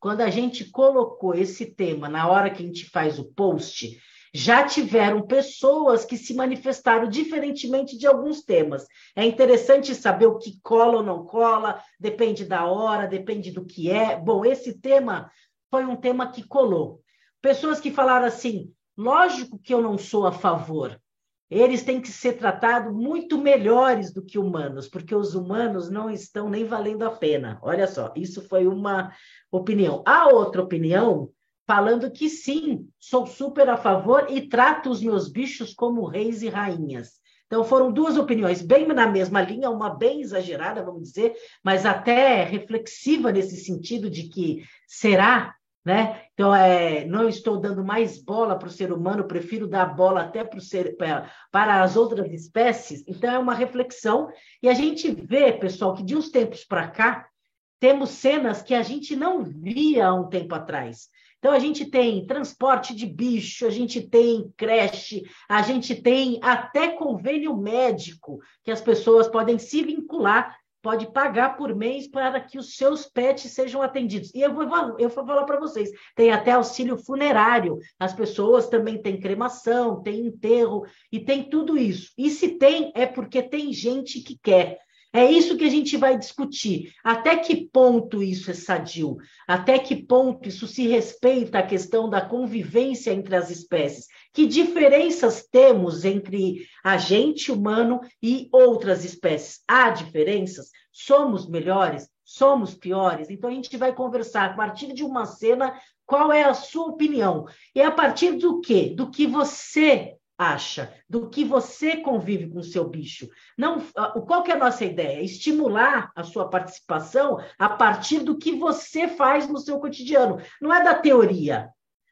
quando a gente colocou esse tema na hora que a gente faz o post, já tiveram pessoas que se manifestaram diferentemente de alguns temas. É interessante saber o que cola ou não cola, depende da hora, depende do que é. Bom, esse tema foi um tema que colou. Pessoas que falaram assim: lógico que eu não sou a favor. Eles têm que ser tratados muito melhores do que humanos, porque os humanos não estão nem valendo a pena. Olha só, isso foi uma opinião. A outra opinião falando que sim, sou super a favor e trato os meus bichos como reis e rainhas. Então, foram duas opiniões, bem na mesma linha, uma bem exagerada, vamos dizer, mas até reflexiva nesse sentido de que será, né? Então, é, não estou dando mais bola para o ser humano, prefiro dar bola até para, ser, para as outras espécies. Então, é uma reflexão. E a gente vê, pessoal, que de uns tempos para cá, temos cenas que a gente não via há um tempo atrás. Então, a gente tem transporte de bicho, a gente tem creche, a gente tem até convênio médico, que as pessoas podem se vincular, pode pagar por mês para que os seus pets sejam atendidos. E eu vou, eu vou falar para vocês: tem até auxílio funerário, as pessoas também têm cremação, tem enterro, e tem tudo isso. E se tem, é porque tem gente que quer. É isso que a gente vai discutir. Até que ponto isso é sadio? Até que ponto isso se respeita a questão da convivência entre as espécies? Que diferenças temos entre a gente humano e outras espécies? Há diferenças? Somos melhores? Somos piores? Então a gente vai conversar a partir de uma cena qual é a sua opinião? E a partir do quê? Do que você acha, do que você convive com o seu bicho. Não, qual que é a nossa ideia? Estimular a sua participação a partir do que você faz no seu cotidiano. Não é da teoria.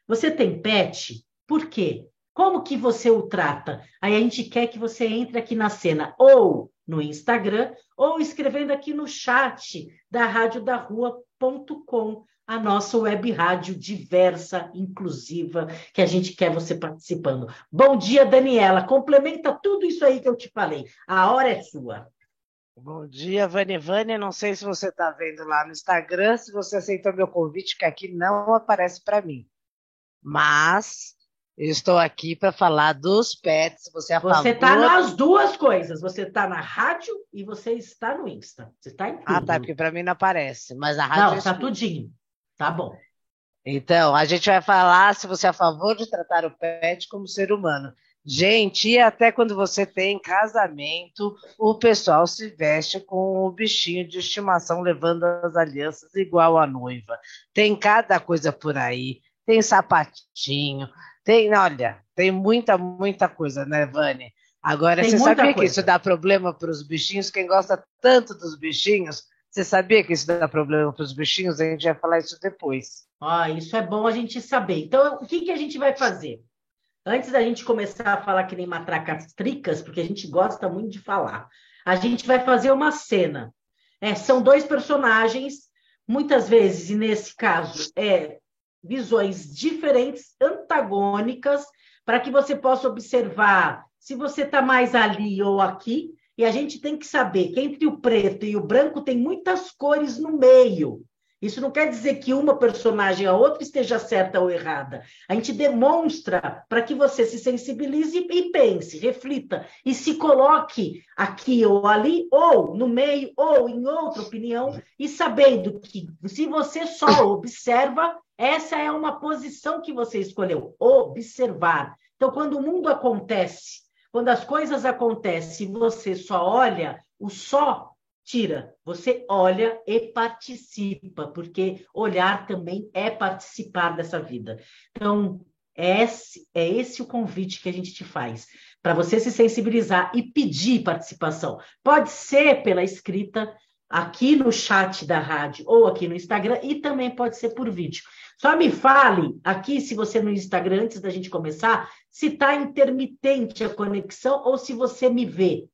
Você tem pet? Por quê? Como que você o trata? Aí a gente quer que você entre aqui na cena, ou no Instagram, ou escrevendo aqui no chat da radiodarrua.com a nossa web rádio diversa, inclusiva, que a gente quer você participando. Bom dia, Daniela. Complementa tudo isso aí que eu te falei. A hora é sua. Bom dia, Vânia Vânia. Não sei se você está vendo lá no Instagram, se você aceitou meu convite, que aqui não aparece para mim. Mas eu estou aqui para falar dos pets. Você é Você está nas duas coisas. Você está na rádio e você está no Insta. Você está em tudo. Ah, tá, porque para mim não aparece. Mas a rádio. Não, está tudinho. Tá bom. Então, a gente vai falar se você é a favor de tratar o pet como ser humano. Gente, e até quando você tem casamento, o pessoal se veste com o bichinho de estimação levando as alianças igual a noiva. Tem cada coisa por aí. Tem sapatinho, tem, olha, tem muita, muita coisa, né, Vânia? Agora, tem você sabia coisa. que isso dá problema para os bichinhos? Quem gosta tanto dos bichinhos você sabia que isso dá problema para os bichinhos? A gente vai falar isso depois. Ah, isso é bom a gente saber. Então, o que, que a gente vai fazer? Antes da gente começar a falar que nem matracas tricas, porque a gente gosta muito de falar, a gente vai fazer uma cena. É, são dois personagens, muitas vezes, e nesse caso, é visões diferentes, antagônicas, para que você possa observar se você está mais ali ou aqui, e a gente tem que saber que entre o preto e o branco tem muitas cores no meio. Isso não quer dizer que uma personagem a outra esteja certa ou errada. A gente demonstra para que você se sensibilize e pense, reflita e se coloque aqui ou ali, ou no meio, ou em outra opinião, e sabendo que se você só observa, essa é uma posição que você escolheu, observar. Então, quando o mundo acontece quando as coisas acontecem e você só olha, o só tira. Você olha e participa, porque olhar também é participar dessa vida. Então, é esse, é esse o convite que a gente te faz, para você se sensibilizar e pedir participação. Pode ser pela escrita, aqui no chat da rádio ou aqui no Instagram, e também pode ser por vídeo. Só me fale aqui, se você no Instagram, antes da gente começar, se está intermitente a conexão ou se você me vê.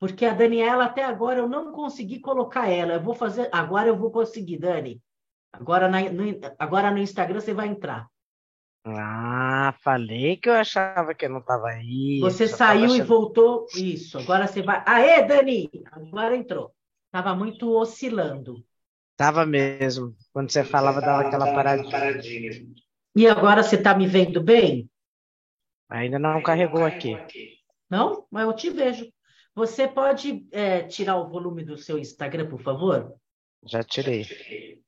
Porque a Daniela, até agora, eu não consegui colocar ela. Eu vou fazer. Agora eu vou conseguir, Dani. Agora, na, no, agora no Instagram você vai entrar. Ah, falei que eu achava que eu não estava aí. Você saiu achando... e voltou. Isso, agora você vai. Aê, Dani! Agora entrou. Estava muito oscilando. Tava mesmo. Quando você falava, dava aquela paradinha. E agora você está me vendo bem? Ainda não carregou aqui. Não? Mas eu te vejo. Você pode é, tirar o volume do seu Instagram, por favor? Já tirei.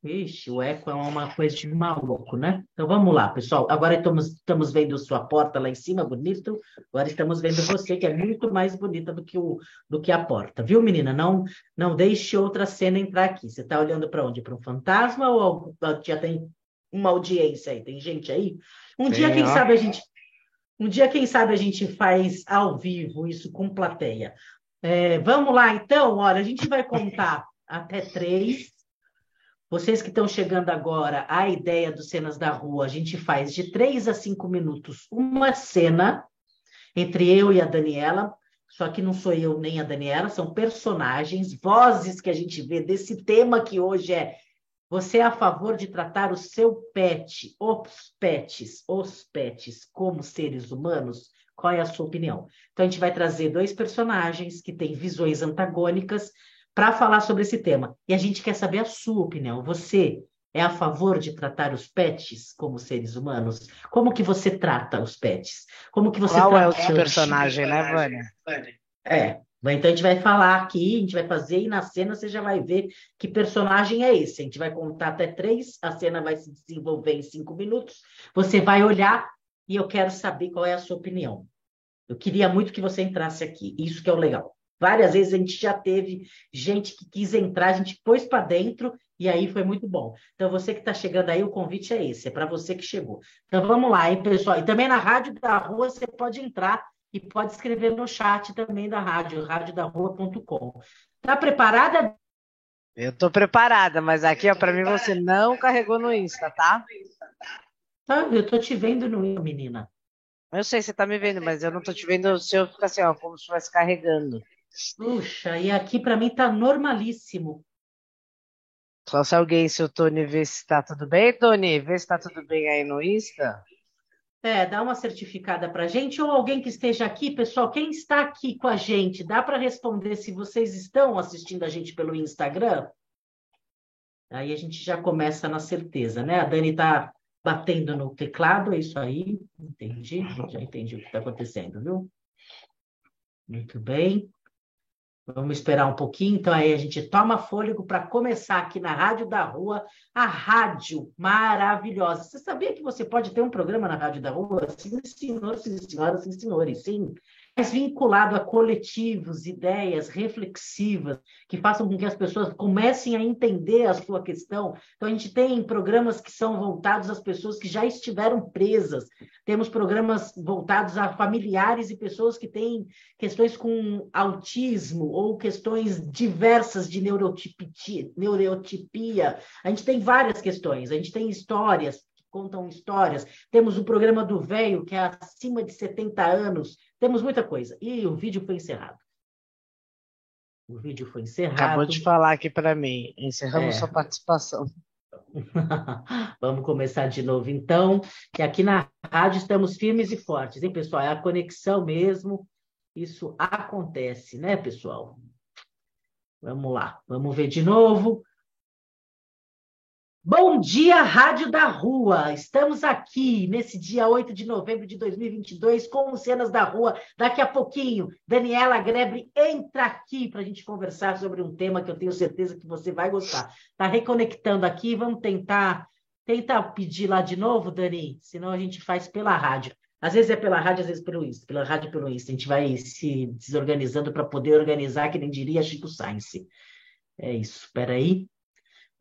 Ixi, o eco é uma coisa de maluco, né? Então vamos lá, pessoal. Agora estamos, estamos vendo sua porta lá em cima, bonito. Agora estamos vendo você, que é muito mais bonita do que, o, do que a porta, viu, menina? Não, não deixe outra cena entrar aqui. Você está olhando para onde? Para um fantasma ou já tem uma audiência aí? Tem gente aí? Um tem, dia, quem ó. sabe, a gente. Um dia, quem sabe, a gente faz ao vivo isso com plateia. É, vamos lá, então, olha, a gente vai contar até três. Vocês que estão chegando agora, a ideia dos cenas da rua, a gente faz de três a cinco minutos uma cena entre eu e a Daniela, só que não sou eu nem a Daniela, são personagens, vozes que a gente vê desse tema que hoje é você é a favor de tratar o seu pet, os pets, os pets como seres humanos? Qual é a sua opinião? Então a gente vai trazer dois personagens que têm visões antagônicas para falar sobre esse tema. E a gente quer saber a sua opinião. Você é a favor de tratar os pets como seres humanos? Como que você trata os pets? Como que você Qual é o seu personagem, né, Vânia? É. Então a gente vai falar aqui, a gente vai fazer e na cena você já vai ver que personagem é esse. A gente vai contar até três, a cena vai se desenvolver em cinco minutos. Você vai olhar e eu quero saber qual é a sua opinião. Eu queria muito que você entrasse aqui. Isso que é o legal. Várias vezes a gente já teve gente que quis entrar, a gente pôs para dentro e aí foi muito bom. Então, você que está chegando aí, o convite é esse, é para você que chegou. Então, vamos lá, hein, pessoal? E também na Rádio da Rua você pode entrar e pode escrever no chat também da rádio, radiodarrua.com. Está preparada? Eu estou preparada, mas aqui, para mim, você não carregou no Insta, tá? Tá, eu estou te vendo no Insta, menina. Eu sei, você está me vendo, mas eu não estou te vendo se eu ficar assim, ó, como se estivesse carregando. Puxa, e aqui para mim tá normalíssimo. Só se alguém, se o Tony vê se tá tudo bem, Tony, vê se tá tudo bem aí no Insta. É, dá uma certificada para gente ou alguém que esteja aqui, pessoal, quem está aqui com a gente, dá para responder se vocês estão assistindo a gente pelo Instagram? Aí a gente já começa na certeza, né? A Dani está batendo no teclado, é isso aí, entendi, já entendi o que está acontecendo, viu? Muito bem. Vamos esperar um pouquinho, então aí a gente toma fôlego para começar aqui na Rádio da Rua, a rádio maravilhosa. Você sabia que você pode ter um programa na Rádio da Rua? Sim, senhores, sim, senhoras, sim, senhores, sim vinculado a coletivos, ideias reflexivas, que façam com que as pessoas comecem a entender a sua questão. Então, a gente tem programas que são voltados às pessoas que já estiveram presas, temos programas voltados a familiares e pessoas que têm questões com autismo ou questões diversas de neurotipia. neurotipia. A gente tem várias questões, a gente tem histórias, contam histórias. Temos o programa do velho, que é acima de 70 anos, temos muita coisa. E o vídeo foi encerrado. O vídeo foi encerrado. Acabou de falar aqui para mim. Encerramos é. sua participação. Vamos começar de novo, então. Que aqui na rádio estamos firmes e fortes, hein, pessoal? É a conexão mesmo. Isso acontece, né, pessoal? Vamos lá, vamos ver de novo. Bom dia, Rádio da Rua! Estamos aqui nesse dia 8 de novembro de 2022 com Cenas da Rua. Daqui a pouquinho, Daniela Grebre entra aqui para a gente conversar sobre um tema que eu tenho certeza que você vai gostar. Está reconectando aqui, vamos tentar, tentar pedir lá de novo, Dani, senão a gente faz pela rádio. Às vezes é pela rádio, às vezes pelo Insta, pela rádio pelo Insta. A gente vai se desorganizando para poder organizar, que nem diria Chico Sainz. É isso, espera aí.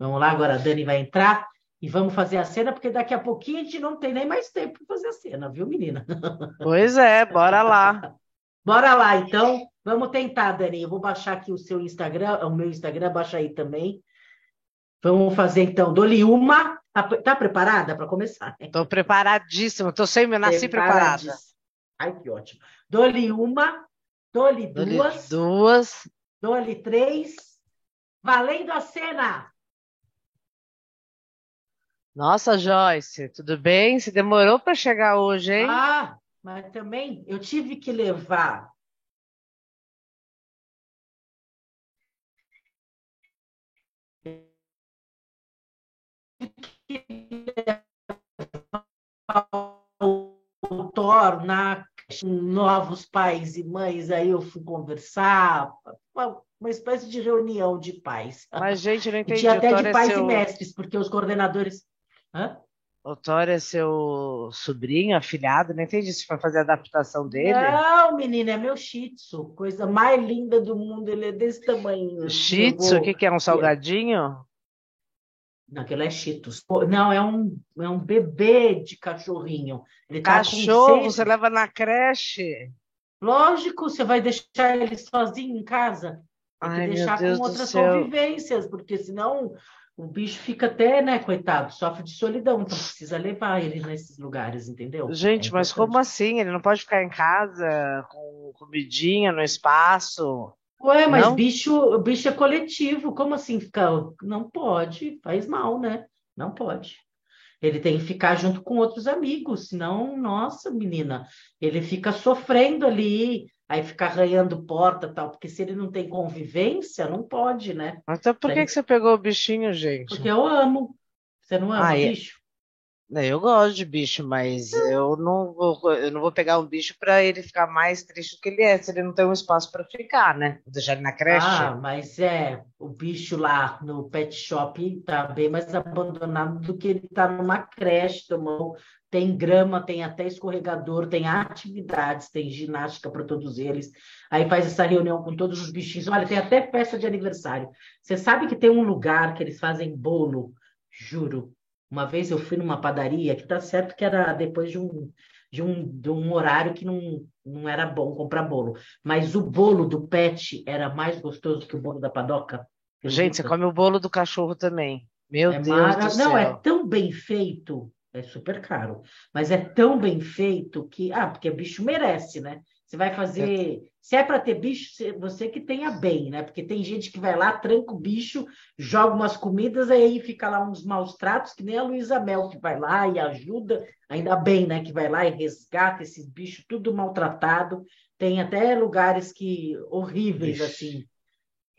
Vamos lá, agora a Dani vai entrar e vamos fazer a cena, porque daqui a pouquinho a gente não tem nem mais tempo para fazer a cena, viu, menina? Pois é, bora lá. bora lá, então. Vamos tentar, Dani. Eu vou baixar aqui o seu Instagram, o meu Instagram, baixa aí também. Vamos fazer, então. Dole uma. Tá, tá preparada para começar? Estou preparadíssima. Estou sempre, nasci preparada. Ai, que ótimo. Dole uma, dole duas. Duas. Dole três. Valendo a cena! Nossa, Joyce, tudo bem? Você demorou para chegar hoje, hein? Ah, mas também eu tive que levar o Thor na novos pais e mães, aí eu fui conversar, uma, uma espécie de reunião de pais. Mas, gente, não entendi. tinha até de é pais é seu... e mestres, porque os coordenadores. Hã? O Thor é seu sobrinho, afilhado, não entendi se foi fazer a adaptação dele. Não, menina, é meu shih tzu, coisa mais linda do mundo, ele é desse tamanho. Shih tzu, o que, que é, um salgadinho? Não, aquilo é Cheetos. Não, é um, é um bebê de cachorrinho. Ele tá Cachorro, você leva na creche? Lógico, você vai deixar ele sozinho em casa. Tem Ai, que deixar com outras convivências, porque senão o bicho fica até, né, coitado, sofre de solidão, então precisa levar ele nesses lugares, entendeu? Gente, é mas como assim? Ele não pode ficar em casa com comidinha no espaço? Ué, mas não? bicho, bicho é coletivo, como assim ficar? Não pode, faz mal, né? Não pode. Ele tem que ficar junto com outros amigos, senão, nossa, menina, ele fica sofrendo ali, aí fica arranhando porta tal, porque se ele não tem convivência, não pode, né? Mas então por que, que você pegou o bichinho, gente? Porque eu amo. Você não ama ah, bicho? Eu gosto de bicho, mas eu não vou, eu não vou pegar um bicho para ele ficar mais triste do que ele é, se ele não tem um espaço para ficar, né? Vou deixar ele na creche. Ah, mas é, o bicho lá no pet shop tá bem mais abandonado do que ele tá numa creche, tomou, tem grama, tem até escorregador, tem atividades, tem ginástica para todos eles. Aí faz essa reunião com todos os bichinhos. Olha, tem até festa de aniversário. Você sabe que tem um lugar que eles fazem bolo, juro uma vez eu fui numa padaria, que tá certo que era depois de um, de um, de um horário que não, não era bom comprar bolo. Mas o bolo do pet era mais gostoso que o bolo da padoca. Gente, você come o bolo do cachorro também. Meu é Deus mara... do céu. Não, é tão bem feito, é super caro, mas é tão bem feito que... Ah, porque bicho merece, né? Você vai fazer. Se é para ter bicho, você que tenha bem, né? Porque tem gente que vai lá, tranca o bicho, joga umas comidas, aí fica lá uns maus tratos, que nem a Luísa Mel, que vai lá e ajuda, ainda bem, né? Que vai lá e resgata esses bichos, tudo maltratado. Tem até lugares que horríveis, Ixi. assim,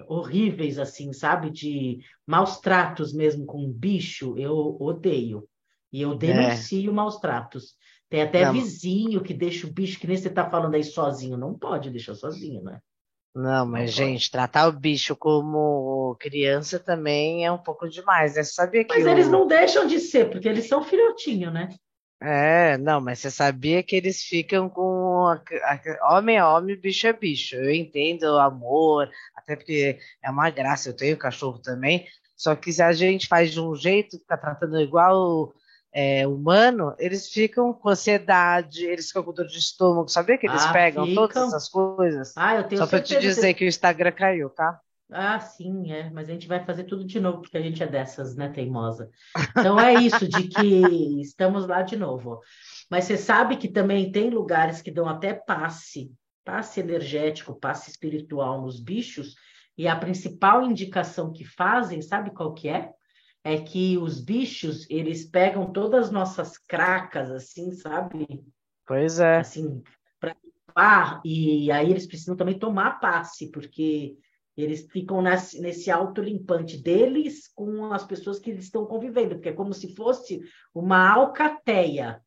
horríveis, assim, sabe? De maus tratos mesmo com bicho, eu odeio. E eu é. denuncio é. maus tratos. Tem até não. vizinho que deixa o bicho, que nem você está falando aí sozinho. Não pode deixar sozinho, né? Não, mas, não gente, tratar o bicho como criança também é um pouco demais, né? Você sabia que. Mas eles não deixam de ser, porque eles são filhotinho, né? É, não, mas você sabia que eles ficam com a, a, homem é homem, bicho é bicho. Eu entendo o amor, até porque é uma graça. Eu tenho cachorro também, só que se a gente faz de um jeito, fica tratando igual é, humano, eles ficam com ansiedade, eles ficam com dor de estômago. Sabia que eles ah, pegam ficam... todas essas coisas? Ah, eu tenho Só para te dizer que o Instagram caiu, tá? Ah, sim, é, mas a gente vai fazer tudo de novo, porque a gente é dessas, né, teimosa. Então é isso, de que estamos lá de novo. Mas você sabe que também tem lugares que dão até passe, passe energético, passe espiritual nos bichos, e a principal indicação que fazem, sabe qual que é? É que os bichos, eles pegam todas as nossas cracas, assim, sabe? Pois é. Assim, para limpar, e aí eles precisam também tomar passe, porque eles ficam nesse, nesse autolimpante deles com as pessoas que eles estão convivendo, porque é como se fosse uma alcateia.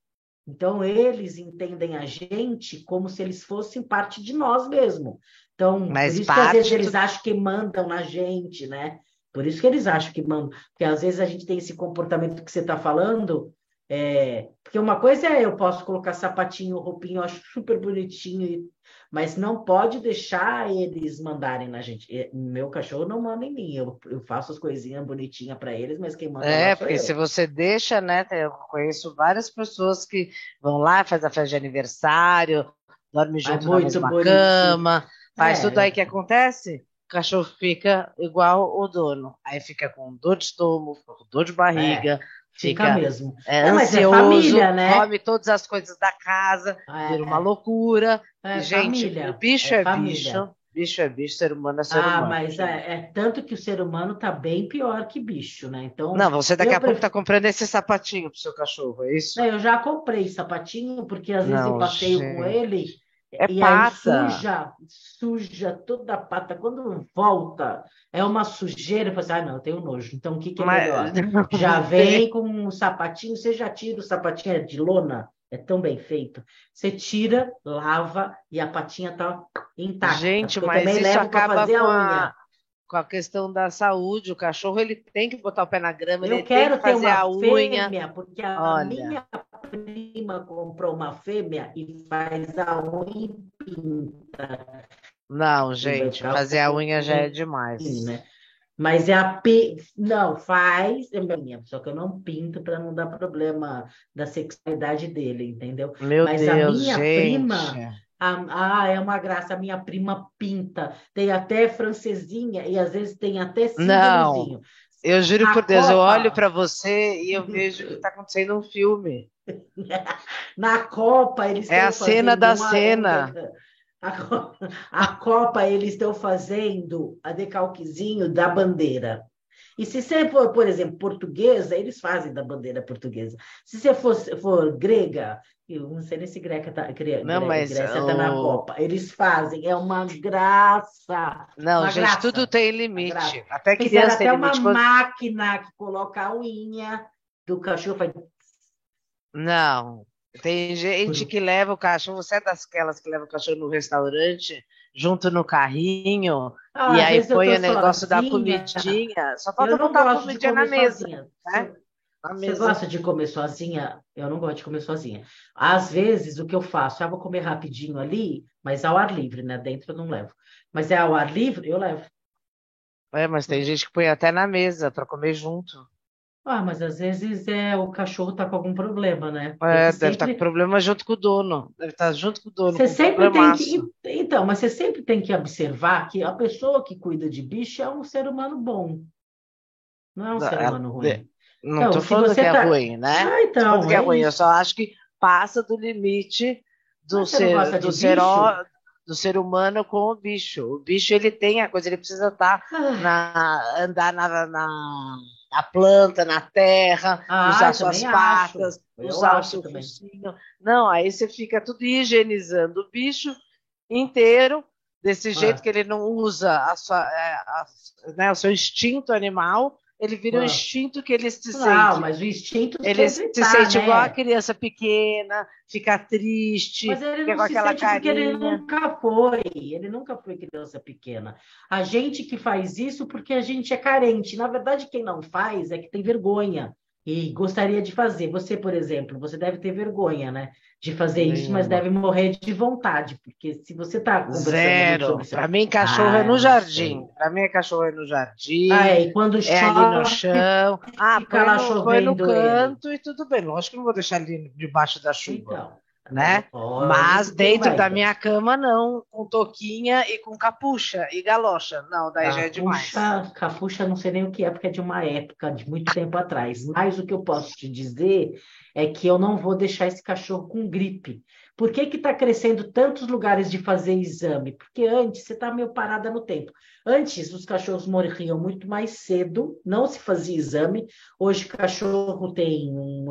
Então, eles entendem a gente como se eles fossem parte de nós mesmo. Então, Mas por isso que às vezes eles acham que mandam na gente, né? Por isso que eles acham que mandam. Porque às vezes a gente tem esse comportamento que você está falando. É... Porque uma coisa é eu posso colocar sapatinho, roupinho, eu acho super bonitinho, mas não pode deixar eles mandarem na gente. Meu cachorro não manda em mim, eu, eu faço as coisinhas bonitinhas para eles, mas quem manda é. É, porque eu. se você deixa, né? Eu conheço várias pessoas que vão lá, faz a festa de aniversário, dorme junto na mesma bonitinho. cama, faz é. tudo aí que acontece cachorro fica igual o dono. Aí fica com dor de estômago, dor de barriga. É, fica, fica, mesmo. É, Não, ansioso, é família, né? come todas as coisas da casa, é, vira uma loucura. É, gente, família. bicho é, é bicho. Bicho é bicho, ser humano é ser ah, humano. Ah, mas é, é, tanto que o ser humano está bem pior que bicho, né? Então. Não, você daqui a prefiro... pouco está comprando esse sapatinho pro seu cachorro, é isso? eu já comprei sapatinho, porque às vezes Não, eu passeio gente. com ele É e pata. Aí suja, suja toda a pata. Quando volta, é uma sujeira. Você, ah, não, eu tenho nojo. Então, o que, que é Mas... melhor? Já vem com um sapatinho, você já tira o sapatinho é de lona, é tão bem feito. Você tira, lava e a patinha tá intacta. Gente, mas isso acaba com a, com a questão da saúde. O cachorro ele tem que botar o pé na grama, eu ele quero tem que fazer a unha. Fêmea, porque a Olha. minha prima comprou uma fêmea e faz a unha e pinta. Não, gente, fazer a unha já é demais. Sim, né? Mas é a p não faz, é só que eu não pinto para não dar problema da sexualidade dele, entendeu? Meu Mas Deus, a minha gente. prima, ah, é uma graça, a minha prima pinta, tem até francesinha e às vezes tem até. Não, eu juro a por Deus, Copa... eu olho para você e eu vejo que está acontecendo um filme. Na Copa eles É a cena da cena. A, a Copa eles estão fazendo a decalquezinho da bandeira. E se você for, por exemplo, portuguesa, eles fazem da bandeira portuguesa. Se você for, for grega, eu não sei nem se greca tá, grega, não, mas Grécia está na Copa. Eles fazem, é uma graça. Não, uma gente, graça, tudo tem limite. Até criança tem até uma máquina que coloca a unha do cachorro. Faz... Não, tem gente que leva o cachorro, você é daquelas que leva o cachorro no restaurante, junto no carrinho, ah, e aí põe o negócio sozinha. da comidinha. Só falta botar a comidinha na mesa. Né? Você gosta de comer sozinha? Eu não gosto de comer sozinha. Às vezes, o que eu faço? Eu vou comer rapidinho ali, mas ao ar livre, né? Dentro eu não levo. Mas é ao ar livre, eu levo. É, mas tem gente que põe até na mesa para comer junto. Ah, mas às vezes é o cachorro está com algum problema, né? É, deve estar tá com problema junto com o dono. Deve estar tá junto com o dono. Você sempre tem que. Então, mas você sempre tem que observar que a pessoa que cuida de bicho é um ser humano bom. Não é um ser humano ruim. Não estou então, falando que é tá... é ruim, né? Ah, então. Não que é, é ruim, eu só acho que passa do limite do ser, do ser, do ser humano com o bicho. O bicho ele tem a coisa, ele precisa estar tá ah. na andar na, na na planta, na terra, ah, usar suas patas, usar o seu focinho. Não, aí você fica tudo higienizando o bicho inteiro, desse ah. jeito que ele não usa a sua, é, a, né, o seu instinto animal, ele vira um ah. instinto que ele se sente. Não, mas o instinto ele se sente né? igual a criança pequena, fica triste, mas ele não com aquela sente carinha. Porque ele nunca foi, ele nunca foi criança pequena. A gente que faz isso porque a gente é carente. Na verdade, quem não faz é que tem vergonha e gostaria de fazer. Você, por exemplo, você deve ter vergonha, né? De fazer isso, mas deve morrer de vontade, porque se você está Zero. Para mim, cachorro ah, é no jardim. Para mim, é cachorro é no jardim. Ah, é, e quando é ali no chão. Ah, põe no, põe no canto ele. e tudo bem. Lógico que não vou deixar ali debaixo da chuva. Então né? Mas dentro da minha cama, não, com toquinha e com capucha e galocha. Não, daí capucha, já é demais. Capucha, não sei nem o que é, porque é de uma época, de muito tempo atrás. Mas o que eu posso te dizer é que eu não vou deixar esse cachorro com gripe. Por que está crescendo tantos lugares de fazer exame? Porque antes você está meio parada no tempo. Antes os cachorros morriam muito mais cedo, não se fazia exame. Hoje o cachorro tem um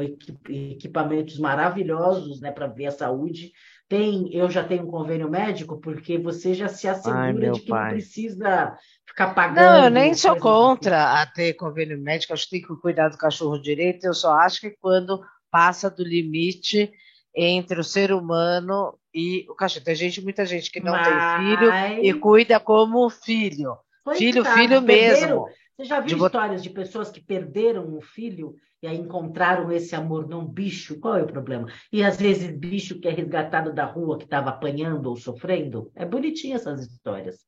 equipamentos maravilhosos né, para ver a saúde. Tem, eu já tenho um convênio médico, porque você já se assegura Ai, de que pai. não precisa ficar pagando. Não, eu nem sou contra assim. a ter convênio médico, acho que tem que cuidar do cachorro direito. Eu só acho que quando passa do limite entre o ser humano e o cachorro. Tem gente, muita gente que não Mas... tem filho e cuida como filho. Filho, tá, filho mesmo. Você já viu de histórias de pessoas que perderam um filho e aí encontraram esse amor num bicho? Qual é o problema? E às vezes bicho que é resgatado da rua, que estava apanhando ou sofrendo. É bonitinha essas histórias.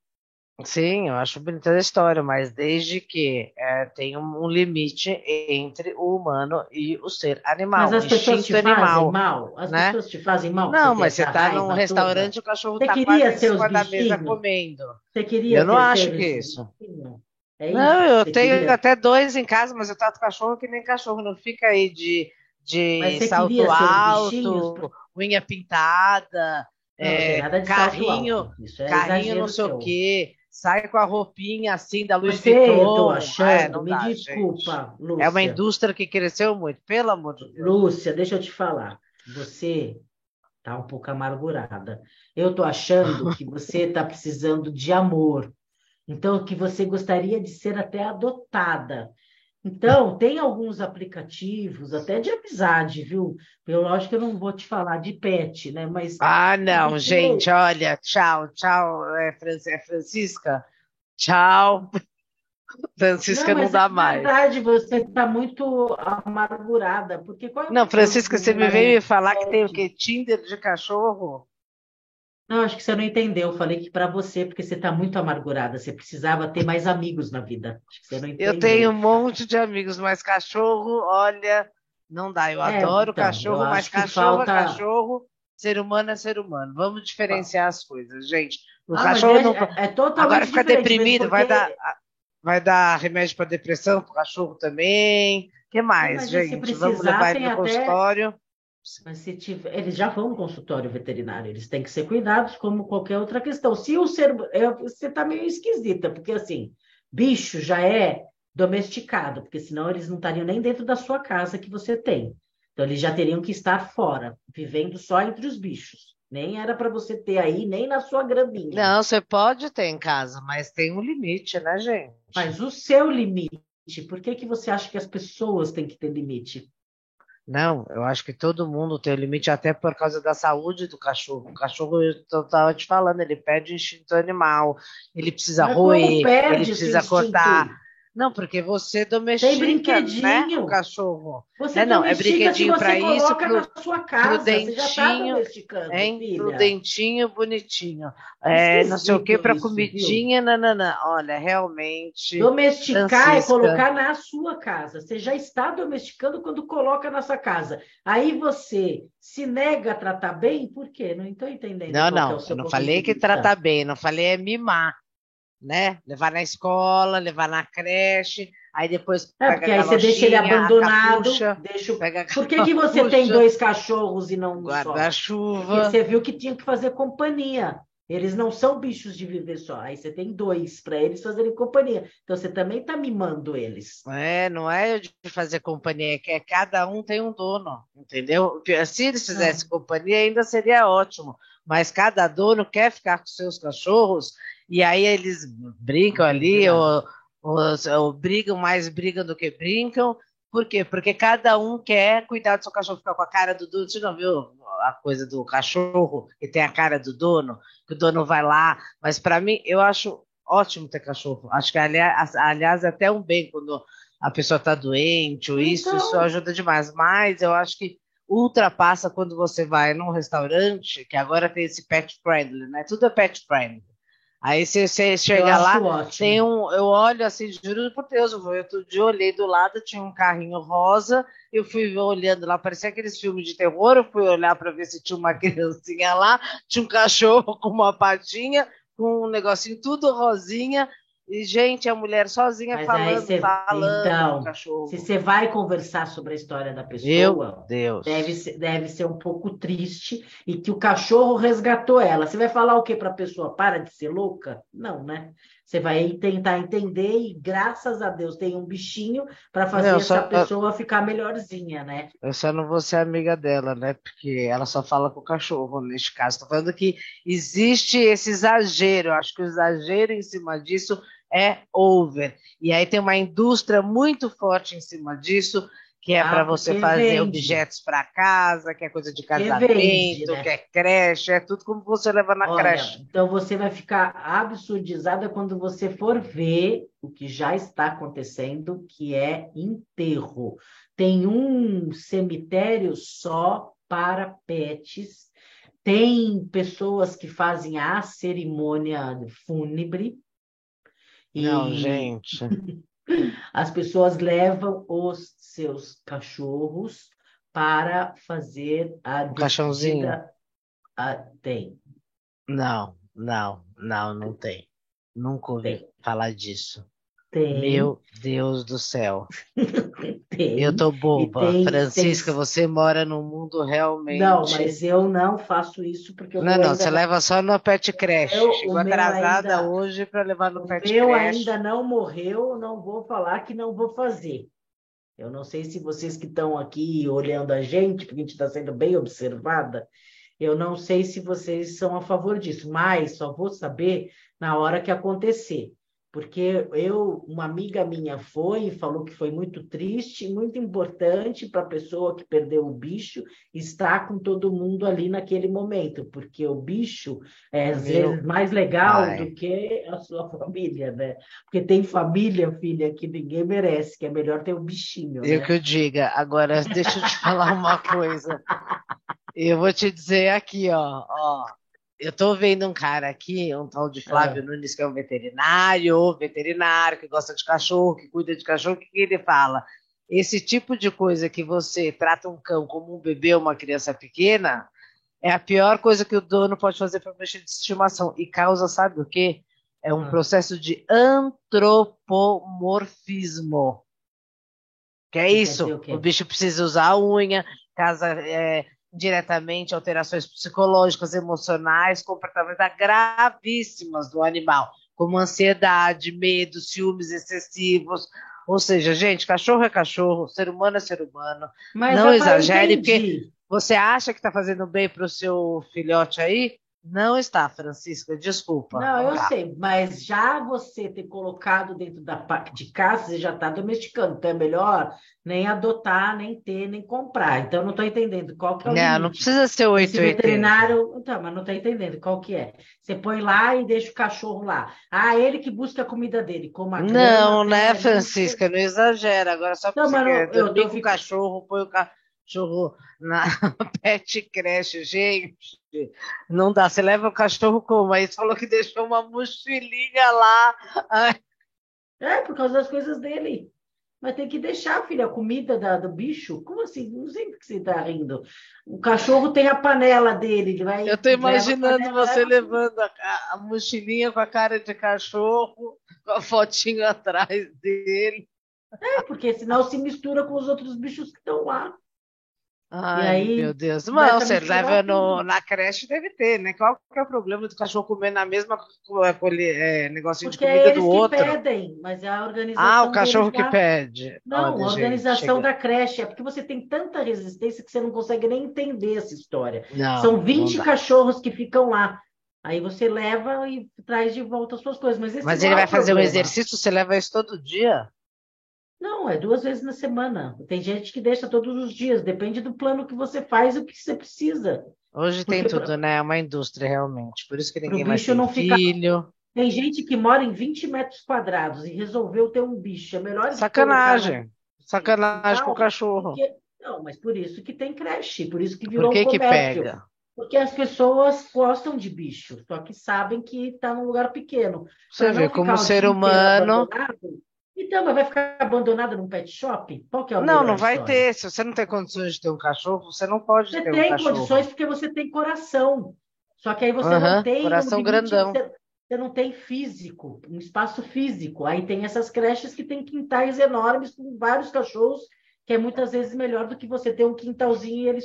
Sim, eu acho bonita a história, mas desde que é, tem um, um, limite entre o humano e o ser animal. Mas as pessoas te animal, fazem mal. As né? pessoas te fazem mal. Não, mas você está num restaurante e o cachorro está quase em cima da mesa comendo. Você queria eu não acho que isso. É isso. Não, eu tenho queria... até dois em casa, mas eu trato cachorro que nem cachorro, não fica aí de, de salto alto, unha pintada. Não, é, carrinho, é carrinho não sei o quê sai com a roupinha assim da Luiz Vuitton. achando, é, me dá, desculpa, gente. Lúcia. É uma indústria que cresceu muito, pelo amor de Deus. Lúcia, deixa eu te falar. Você Tá um pouco amargurada. Eu tô achando que você está precisando de amor. Então, que você gostaria de ser até adotada. Então, tem alguns aplicativos, até de amizade, viu? Eu acho que eu não vou te falar de pet, né? Mas. Ah, não, gente, olha, tchau, tchau, é, é Francisca. Tchau. Francisca não, não dá é mais. Na verdade, você está muito amargurada. Porque é não, Francisca, você me veio me falar que tem o quê? Tinder de cachorro? Não, acho que você não entendeu. Eu falei que para você, porque você está muito amargurada, você precisava ter mais amigos na vida. Acho que você não entendeu. Eu tenho um monte de amigos, mas cachorro, olha, não dá. Eu é, adoro então, cachorro, mas cachorro falta... é cachorro, ser humano é ser humano. Vamos diferenciar as coisas, gente. O ah, cachorro é, não. É, é totalmente Agora fica deprimido, porque... vai dar. Vai dar remédio para depressão para o cachorro também. O que mais, gente? Vamos levar ele no até... consultório. Mas se tiver, eles já vão no consultório veterinário, eles têm que ser cuidados como qualquer outra questão. Se o ser, é, você está meio esquisita, porque assim, bicho já é domesticado, porque senão eles não estariam nem dentro da sua casa que você tem. Então eles já teriam que estar fora, vivendo só entre os bichos. Nem era para você ter aí, nem na sua graminha. Não, você pode ter em casa, mas tem um limite, né, gente? Mas o seu limite, por que, que você acha que as pessoas têm que ter limite? Não, eu acho que todo mundo tem o limite, até por causa da saúde do cachorro. O cachorro, eu estava te falando, ele perde instinto animal, ele precisa Mas roer, ele precisa cortar. Não, porque você domestica, Tem brinquedinho. né, o cachorro. Você é, não, é brinquedinho para isso, pro, na sua casa, pro dentinho, hein, pro dentinho bonitinho. É, não sei o que, para comidinha, nananã. Olha, realmente... Domesticar Francisca... é colocar na sua casa. Você já está domesticando quando coloca na sua casa. Aí você se nega a tratar bem, por quê? Não estou entendendo. Não, não, é eu não falei que tratar bem, não falei é mimar né? Levar na escola, levar na creche, aí depois é, porque aí você deixa ele abandonado, capucha, deixa... Por que, que você tem dois cachorros e não um Guarda-chuva. Você viu que tinha que fazer companhia. Eles não são bichos de viver só. Aí você tem dois para eles fazerem companhia. Então você também está mimando eles. É, não é de fazer companhia, é que é, cada um tem um dono, entendeu? Se eles fizessem ah. companhia, ainda seria ótimo. Mas cada dono quer ficar com seus cachorros e aí eles brincam ali, ou, ou, ou, brigam mais brigam do que brincam. Por quê? Porque cada um quer cuidar do seu cachorro, ficar com a cara do dono. Você não viu a coisa do cachorro, que tem a cara do dono, que o dono vai lá. Mas para mim, eu acho ótimo ter cachorro. Acho que, aliás, aliás é até um bem quando a pessoa está doente ou isso, então... isso ajuda demais. Mas eu acho que ultrapassa quando você vai num restaurante, que agora tem esse pet friendly, né? Tudo é pet friendly. Aí você, você chega lá, ótimo. tem um. Eu olho assim, juro por Deus, eu outro dia olhei do lado, tinha um carrinho rosa, eu fui olhando lá, parecia aqueles filmes de terror, eu fui olhar para ver se tinha uma criancinha lá, tinha um cachorro com uma patinha, com um negocinho tudo rosinha, e, gente, a mulher sozinha Mas falando, cê, falando então, cachorro. Se você vai conversar sobre a história da pessoa. Deve, ser, deve ser um pouco triste e que o cachorro resgatou ela. Você vai falar o que para a pessoa? Para de ser louca? Não, né? Você vai tentar entender e, graças a Deus, tem um bichinho para fazer não, essa pessoa ficar melhorzinha, né? Eu só não vou ser amiga dela, né? Porque ela só fala com o cachorro, neste caso. Estou falando que existe esse exagero. Eu acho que o exagero em cima disso é over. E aí tem uma indústria muito forte em cima disso, que é ah, para você fazer vende. objetos para casa, que é coisa de casamento, que, vende, né? que é creche, é tudo como você leva na Olha, creche. Então você vai ficar absurdizada quando você for ver o que já está acontecendo, que é enterro. Tem um cemitério só para pets. Tem pessoas que fazem a cerimônia fúnebre, não, gente. As pessoas levam os seus cachorros para fazer a caixãozinho. Ah, tem. Não, não, não, não tem. Nunca ouvi tem. falar disso. Tem. Meu Deus do céu. tem. Eu tô boba. Tem, Francisca, tem... você mora num mundo realmente. Não, mas eu não faço isso porque eu Não, não, você leva só no pet creche. Eu, Chegou atrasada ainda... hoje para levar no o pet meu creche. ainda não morreu, não vou falar que não vou fazer. Eu não sei se vocês que estão aqui olhando a gente, porque a gente está sendo bem observada, Eu não sei se vocês são a favor disso, mas só vou saber na hora que acontecer porque eu, uma amiga minha foi e falou que foi muito triste, muito importante para a pessoa que perdeu o bicho estar com todo mundo ali naquele momento, porque o bicho é às Meu vezes mais legal pai. do que a sua família, né? Porque tem família, filha, que ninguém merece, que é melhor ter um bichinho. Eu né? que eu diga. Agora, deixa eu te falar uma coisa. Eu vou te dizer aqui, ó, ó eu estou vendo um cara aqui, um tal de Flávio é. Nunes, que é um veterinário, veterinário, que gosta de cachorro, que cuida de cachorro, o que ele fala? Esse tipo de coisa que você trata um cão como um bebê ou uma criança pequena é a pior coisa que o dono pode fazer para mexer de estimação. E causa, sabe o quê? É um ah. processo de antropomorfismo. Que é isso? O, o, bicho precisa usar a unha, casa, é, diretamente alterações psicológicas, emocionais, comportamentais gravíssimas do animal, como ansiedade, medo, ciúmes excessivos. Ou seja, gente, cachorro é cachorro, ser humano é ser humano. Mas não exagere, porque você acha que está fazendo bem para o seu filhote aí, não está, Francisca, desculpa. Não, eu tá. sei, mas já você ter colocado dentro da de casa, você já está domesticando, então é melhor nem adotar, nem ter, nem comprar. Então eu não estou entendendo qual que é o Não, limite. não precisa ser 880. Esse veterinário, então, mas não está entendendo qual que é. Você põe lá e deixa o cachorro lá. Ah, ele que busca a comida dele, como a Não, né, Francisca, não exagera. Agora só porque não, você quer eu, eu, com o cachorro, põe o cachorro cachorro na pet creche, gente, não dá. Você leva o cachorro como? Aí você falou que deixou uma mochilinha lá. Ai. É, por causa das coisas dele. Mas tem que deixar, filha, a comida da, do bicho. Como assim? Não sei por que você está rindo. O cachorro tem a panela dele. Ele vai, Eu estou imaginando você levando a, a, mochilinha com a cara de cachorro, com a fotinha atrás dele. É, porque senão se mistura com os outros bichos que estão lá. Ai, aí, meu Deus. Não, você leva no, na creche, deve ter, né? Qual que é o problema do cachorro comer na mesma é, negocinho Porque de comida é do outro? que pedem, mas é a organização. Ah, o cachorro que pede. Não, Olha, a organização gente, da creche. É porque você tem tanta resistência que você não consegue nem entender essa história. Não, São 20 cachorros que ficam lá. Aí você leva e traz de volta as suas coisas. Mas, mas ele é vai fazer um exercício, você leva isso todo dia? Não, é duas vezes na semana. Tem gente que deixa todos os dias, depende do plano que você faz e o que você precisa. Hoje Porque tem tudo, pra... né? É uma indústria realmente. Por isso que ninguém mais tem não filho. Fica... Tem gente que mora em 20 metros quadrados e resolveu ter um bicho. É melhor. Sacanagem. Sacanagem com o cachorro. Porque... Não, mas por isso que tem creche, por isso que virou por que um comércio. Que pega? Porque as pessoas gostam de bicho, só que sabem que está num lugar pequeno. Você vê como ser humano. Então, mas vai ficar abandonada num pet shop? Qual que é o Não, não vai história? ter. Se você não tem condições de ter um cachorro, você não pode você ter um cachorro. Você tem condições porque você tem coração. Só que aí você uhum, não tem coração um grandão. Você, você, não tem físico, um espaço físico. Aí tem essas creches que tem quintais enormes com vários cachorros, que é muitas vezes melhor do que você ter um quintalzinho e ele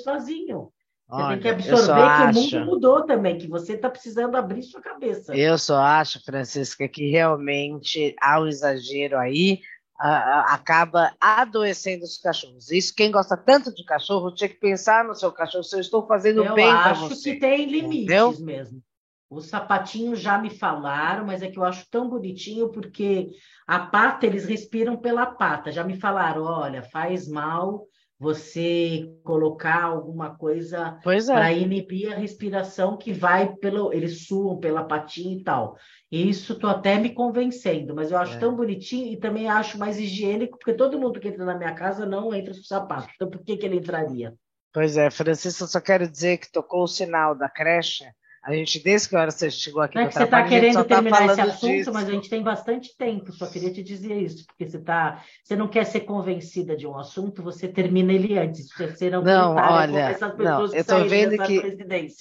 sozinho. Você Olha, tem que absorver que acho... o mundo mudou também, que você está precisando abrir sua cabeça. Eu só acho, Francisca, que realmente há um exagero aí, acaba adoecendo os cachorros. Isso, quem gosta tanto de cachorro, tinha que pensar no seu cachorro, se eu estou fazendo eu bem para você. Eu acho que tem limites Entendeu? mesmo. Os sapatinhos já me falaram, mas é que eu acho tão bonitinho porque a pata, eles respiram pela pata. Já me falaram, olha, faz mal você colocar alguma coisa é. para inibir a respiração que vai pelo. Eles suam pela patinha e tal. Isso estou até me convencendo, mas eu acho é. tão bonitinho e também acho mais higiênico, porque todo mundo que entra na minha casa não entra com sapato. Então, por que, que ele entraria? Pois é, Francisco, só quero dizer que tocou o sinal da creche a gente, desde que hora você chegou aqui Não é que você está querendo tá terminar tá esse assunto, disso. mas a gente tem bastante tempo, só queria te dizer isso, porque você tá, você não quer ser convencida de um assunto, você termina ele antes. Você não, não olha, não, eu estou vendo que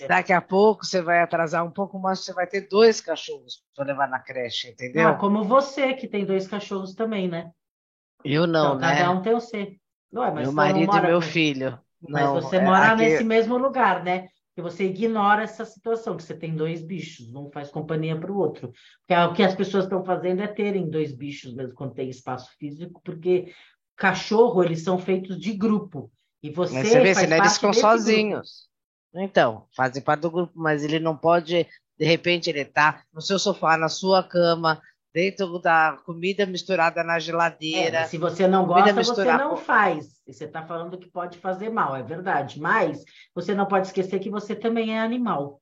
daqui a pouco você vai atrasar um pouco mais, você vai ter dois cachorros para levar na creche, entendeu? Ah, como você, que tem dois cachorros também, né? Eu não, então, né? Cada um tem o seu. Ué, meu marido e meu filho. Mas não, você mora é, aqui... nesse mesmo lugar, né? Que você ignora essa situação, que você tem dois bichos, um faz companhia para o outro. Porque é o que as pessoas estão fazendo é terem dois bichos mesmo quando tem espaço físico, porque cachorro, eles são feitos de grupo. E você. Mas você vê, senão eles ficam sozinhos. Então, fazem parte do grupo, mas ele não pode, de repente, ele tá no seu sofá, na sua cama, dentro da comida misturada na geladeira. É, se você não gosta, você não faz. Você está falando que pode fazer mal, é verdade. Mas você não pode esquecer que você também é animal.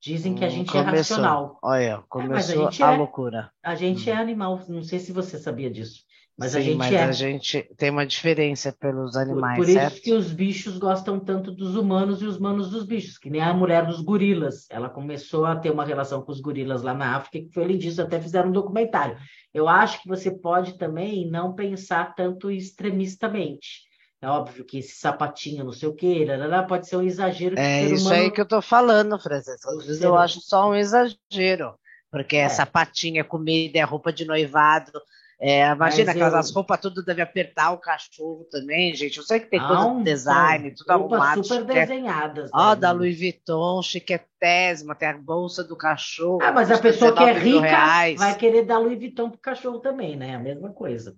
Dizem que a hum, gente começou. é racional. Olha, começou é, a, a é, loucura. A gente hum. é animal. Não sei se você sabia disso. Mas Sim, a gente mas é. a gente tem uma diferença pelos animais, Por, por certo? isso que os bichos gostam tanto dos humanos e os humanos dos bichos, que nem a mulher dos gorilas. Ela começou a ter uma relação com os gorilas lá na África, que foi lindíssimo, até fizeram um documentário. Eu acho que você pode também não pensar tanto extremistamente. É óbvio que esse sapatinho, não sei o quê, pode ser um exagero. é isso aí que eu tô falando, Francisco. Às vezes eu acho só um exagero. Porque é, é sapatinho, é comida, é roupa de noivado, é, imagina aquelas eu... roupas tudo deve apertar o cachorro também, gente. Eu sei que tem coisa de design, tudo arrumado. super desenhadas. Ó, da Louis Vuitton, chiquetésima, tem a bolsa do cachorro. Ah, mas a pessoa que é rica reais. vai querer dar Louis Vuitton pro cachorro também, né? A mesma coisa.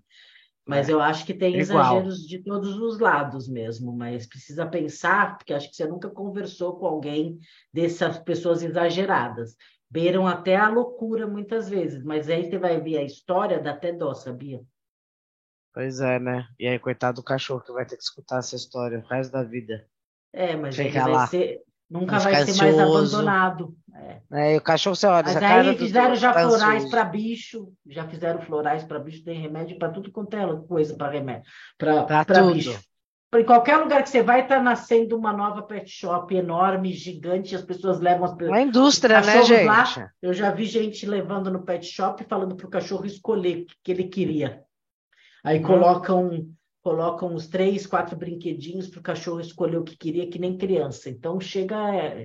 Mas é, eu acho que tem exageros de todos os lados mesmo, mas precisa pensar, porque acho que você nunca conversou com alguém dessas pessoas exageradas beiram até a loucura muitas vezes, mas aí você vai ver a história, dá até dó, sabia? Pois é, né? E aí, coitado do cachorro que vai ter que escutar essa história o resto da vida. É, mas ele vai lá. ser, nunca vai, vai ser mais abandonado. É. é. e o cachorro, você olha, Mas aí fizeram já tá florais para bicho, já fizeram florais para bicho, tem remédio para tudo quanto é coisa para remédio, para bicho. Em qualquer lugar que você vai, está nascendo uma nova pet shop enorme, gigante, as pessoas levam as Uma indústria, né, gente? Lá. Eu já vi gente levando no pet shop falando para o cachorro escolher o que ele queria. Aí hum. colocam colocam uns três, quatro brinquedinhos para o cachorro escolher o que queria, que nem criança. Então chega,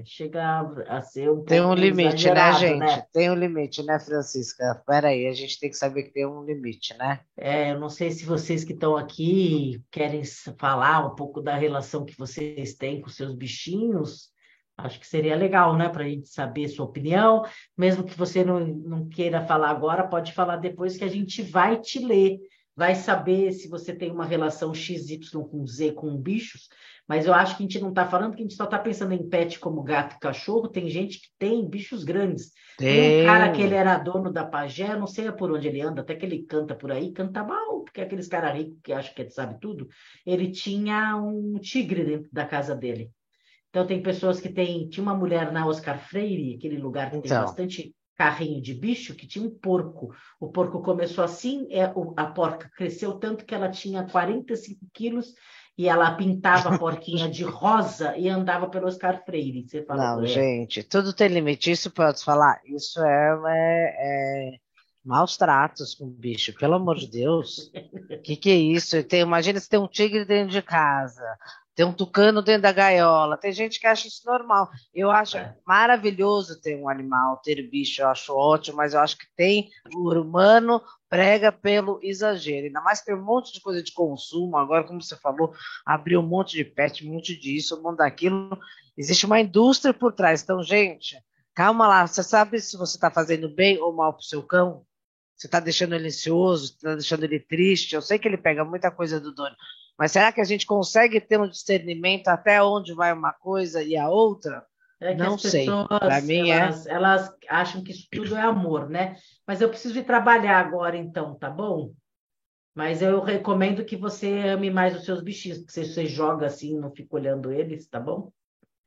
chega a ser um Tem um limite, né, gente? Né? Tem um limite, né, Francisca? Peraí, a gente tem que saber que tem um limite, né? É, eu não sei se vocês que estão aqui querem falar um pouco da relação que vocês têm com seus bichinhos. Acho que seria legal, né, para a gente saber sua opinião. Mesmo que você não, não queira falar agora, pode falar depois que a gente vai te ler vai saber se você tem uma relação XY com Z com bichos, mas eu acho que a gente não está falando que a gente só está pensando em pet como gato e cachorro, tem gente que tem bichos grandes. Tem, um cara que ele era dono da pajé, não sei por onde ele anda, até que ele canta por aí, canta mal, porque aqueles caras ricos que acham que sabe tudo, ele tinha um tigre dentro da casa dele. Então tem pessoas que têm, tinha uma mulher na Oscar Freire, aquele lugar que então. tem bastante carrinho de bicho que tinha um porco. O porco começou assim, é, a porca cresceu tanto que ela tinha 45 quilos e ela pintava a porquinha de rosa e andava pelo Oscar Freire. Você fala, Não, é. gente, tudo tem limite. Isso pode falar. Isso é, é, é maus tratos com o bicho, pelo amor de Deus. O que, que é isso? Tem, imagina se tem um tigre dentro de casa tem um tucano dentro da gaiola. Tem gente que acha isso normal. Eu acho é. maravilhoso ter um animal, ter bicho, eu acho ótimo, mas eu acho que tem o humano prega pelo exagero. Ainda mais que tem um monte de coisa de consumo. Agora, como você falou, abriu um monte de pet, um monte disso, um monte daquilo. Existe uma indústria por trás. Então, gente, calma lá. Você sabe se você está fazendo bem ou mal para o seu cão? Você está deixando ele ansioso, está deixando ele triste. Eu sei que ele pega muita coisa do dono, mas será que a gente consegue ter um discernimento até onde vai uma coisa e a outra? É não sei. Para mim é elas, é. Elas acham que isso tudo é amor, né? Mas eu preciso ir trabalhar agora, então, tá bom? Mas eu recomendo que você ame mais os seus bichinhos, porque se você joga assim, não fica olhando eles, tá bom?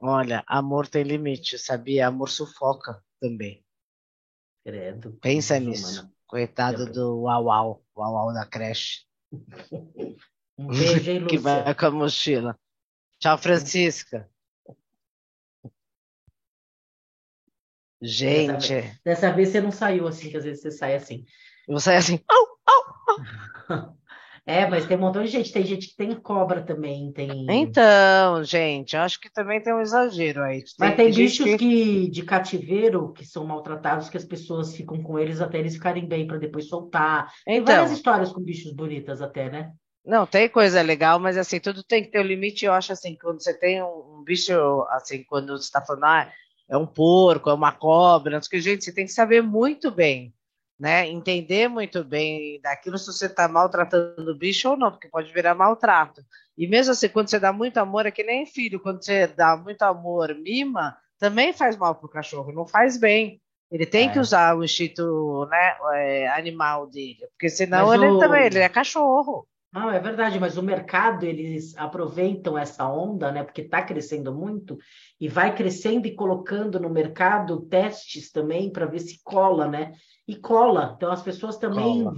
Olha, amor tem limite, sabia? Amor sufoca também. Credo. Pensa nisso. Humana. Coitado do Uau Uau, Uau Uau da creche. Um beijo, hein, Lúcia? que vai com a mochila. Tchau, Francisca. Gente. Dessa vez, dessa vez, você não saiu assim, que às vezes você sai assim. Eu vou sair assim. Au, au, au. É, mas tem um montão de gente. Tem gente que tem cobra também. Tem... Então, gente, acho que também tem um exagero aí. Tem, mas tem, tem bichos que... que... de cativeiro que são maltratados, que as pessoas ficam com eles até eles ficarem bem para depois soltar. Tem então, várias histórias com bichos bonitas até, né? Não, tem coisa legal, mas assim, tudo tem que ter o um limite. Eu acho assim, quando você tem um, um bicho, assim, quando você está falando, ah, é um porco, é uma cobra, não sei que, gente, você tem que saber muito bem né? Entender muito bem daquilo se você está maltratando o bicho ou não, porque pode virar maltrato. E mesmo assim, quando você dá muito amor, é que nem filho, quando você dá muito amor, mima, também faz mal para o cachorro, não faz bem. Ele tem é. que usar o instinto né, é, animal dele, porque senão ele o... também ele é cachorro. Não, é verdade, mas o mercado, eles aproveitam essa onda, né? Porque está crescendo muito, e vai crescendo e colocando no mercado testes também para ver se cola, né? E cola. Então as pessoas também. Cola.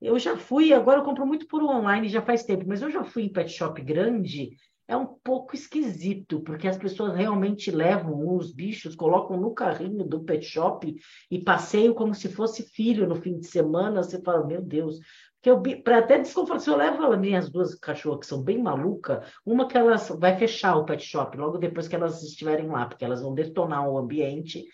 Eu já fui, agora eu compro muito por online já faz tempo, mas eu já fui em pet shop grande, é um pouco esquisito, porque as pessoas realmente levam os bichos, colocam no carrinho do pet shop e passeiam como se fosse filho no fim de semana. Você fala, meu Deus, que eu para até desconforto, se eu levo as minhas duas cachorras que são bem malucas, uma que elas vai fechar o pet shop logo depois que elas estiverem lá, porque elas vão detonar o ambiente.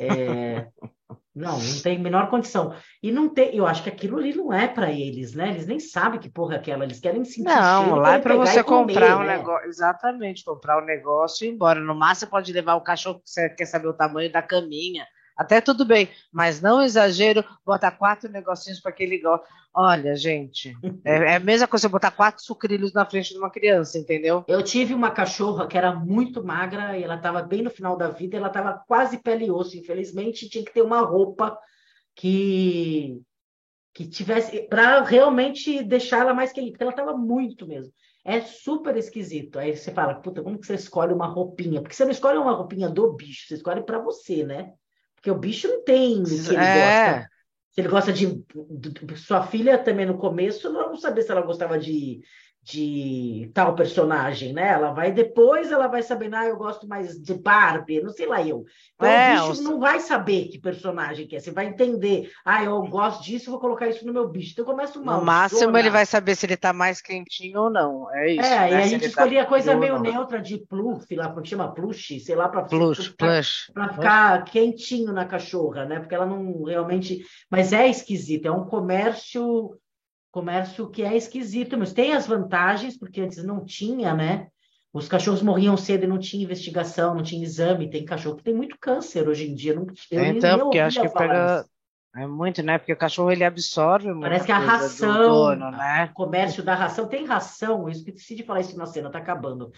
É... não, não tem menor condição. E não tem, eu acho que aquilo ali não é para eles, né? Eles nem sabem que porra é aquela, eles querem sentir Não, cheiro, lá é para você comprar comer, um né? negócio, exatamente, comprar um negócio e ir embora. No máximo você pode levar o cachorro que você quer saber o tamanho da caminha até tudo bem, mas não exagero botar quatro negocinhos para aquele igual. Olha, gente, é, é, a mesma coisa botar quatro sucrilhos na frente de uma criança, entendeu? Eu tive uma cachorra que era muito magra e ela estava bem no final da vida, ela estava quase pele e osso. Infelizmente, tinha que ter uma roupa que que tivesse para realmente deixar ela mais querida, porque ela estava muito mesmo. É super esquisito. Aí você fala, puta, como que você escolhe uma roupinha? Porque você não escolhe uma roupinha do bicho, você escolhe para você, né? Porque o bicho não tem o que ele é. gosta. Se ele gosta de, Sua filha também no começo, não saber se ela gostava de de tal personagem, né? Ela vai depois, ela vai saber, ah, eu gosto mais de Barbie, não sei lá eu. Então é, o bicho não vai saber que personagem que é, você vai entender, ah, eu gosto disso, vou colocar isso no meu bicho. Então começa uma No máximo ele vai saber se ele tá mais quentinho ou não, é isso. É, né? e a gente tá escolhia tá coisa meio neutra de plush, lá, como chama plush, sei lá, para plush, plush. Para ficar quentinho na cachorra, né? Porque ela não realmente, mas é esquisito, é um comércio comércio que é esquisito, mas tem as vantagens, porque antes não tinha, né? Os cachorros morriam cedo e não tinha investigação, não tinha exame. Tem cachorro que tem muito câncer hoje em dia. Não, eu então, porque acho que pega. É muito, né? Porque o cachorro ele absorve Parece que a ração, dono, né? o comércio da ração, tem ração, eu esqueci de falar isso na cena, tá acabando.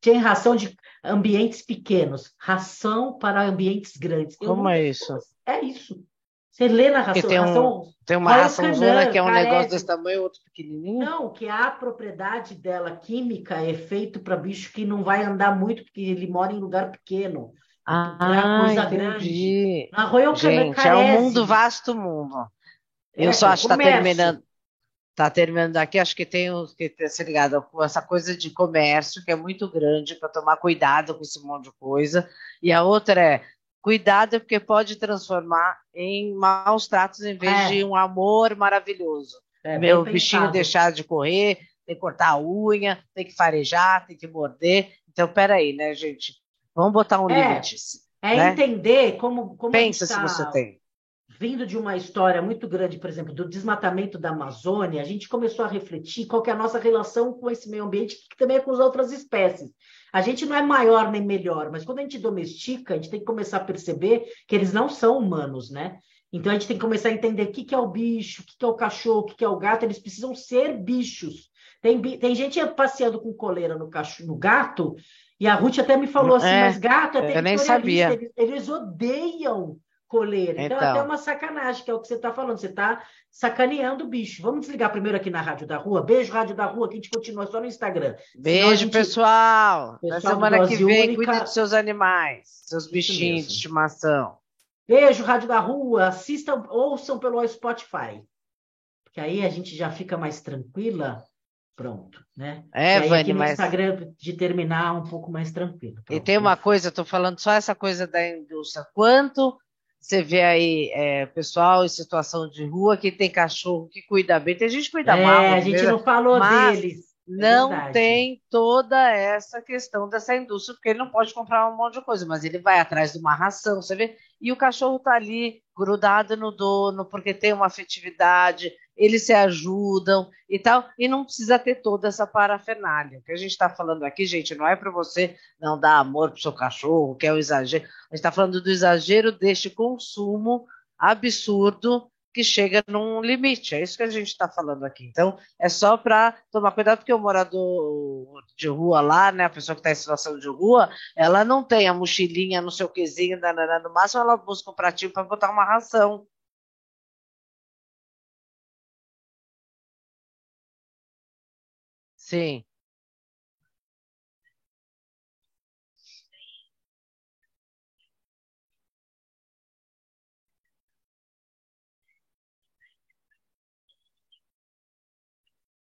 Tem ração de ambientes pequenos, ração para ambientes grandes. Como é isso? É isso. Você lê na ração. Tem, um, ração, tem uma raçãozona que é um negócio desse tamanho, outro pequenininho. Não, que a propriedade dela química é feito para bicho que não vai andar muito, porque ele mora em lugar pequeno. Ah, coisa entendi. grande. Royal Gente, carece. é um mundo vasto mundo. Eu é, só acho que está terminando. Está terminando aqui, acho que tem que ter se ligado com essa coisa de comércio, que é muito grande, para tomar cuidado com esse monte de coisa. E a outra é Cuidado, porque pode transformar em maus tratos em vez é. de um amor maravilhoso. É, Meu bichinho pensado. deixar de correr, tem que cortar a unha, tem que farejar, tem que morder. Então, peraí, né, gente? Vamos botar um é, limite. É né? entender como. como Pensa tá... se você tem vindo de uma história muito grande, por exemplo, do desmatamento da Amazônia, a gente começou a refletir qual é a nossa relação com esse meio ambiente, que também é com as outras espécies. A gente não é maior nem melhor, mas quando a gente domestica, a gente tem que começar a perceber que eles não são humanos, né? Então a gente tem que começar a entender o que, é o bicho, o que, é o cachorro, o que, é o gato, eles precisam ser bichos. Tem, tem gente passeando com coleira no, cachorro, no gato, e a Ruth até me falou assim, é, mas gato é Eu nem sabia. Eles, eles odeiam coleira. Então, então, é até uma sacanagem, que é o que você está falando. Você está sacaneando o bicho. Vamos desligar primeiro aqui na Rádio da Rua. Beijo, Rádio da Rua, que a gente continua só no Instagram. Beijo, gente... pessoal. pessoal. Na semana que vem, Única... cuide dos seus animais, seus bichinhos de estimação. Beijo, Rádio da Rua. Assistam, ouçam pelo Spotify. Porque aí a gente já fica mais tranquila. Pronto, né? É, e aí, Vani, aqui no mas... Instagram de terminar um pouco mais tranquilo. Pronto. E tem uma coisa, eu tô falando só essa coisa da indústria. Quanto você vê aí é, pessoal em situação de rua que tem cachorro que cuida bem, tem gente que cuida é, mal. A gente não falou deles. É não verdade. tem toda essa questão dessa indústria, porque ele não pode comprar um monte de coisa, mas ele vai atrás de uma ração, você vê? E o cachorro está ali grudado no dono, porque tem uma afetividade, eles se ajudam e tal, e não precisa ter toda essa parafernália. O que a gente está falando aqui, gente, não é para você não dar amor para seu cachorro, que é o exagero. A gente está falando do exagero deste consumo absurdo que chega num limite. É isso que a gente está falando aqui. Então, é só para tomar cuidado, porque o morador de rua lá, né, a pessoa que está em situação de rua, ela não tem a mochilinha no seu quezinho, no máximo ela busca um pratinho para botar uma ração. Sim.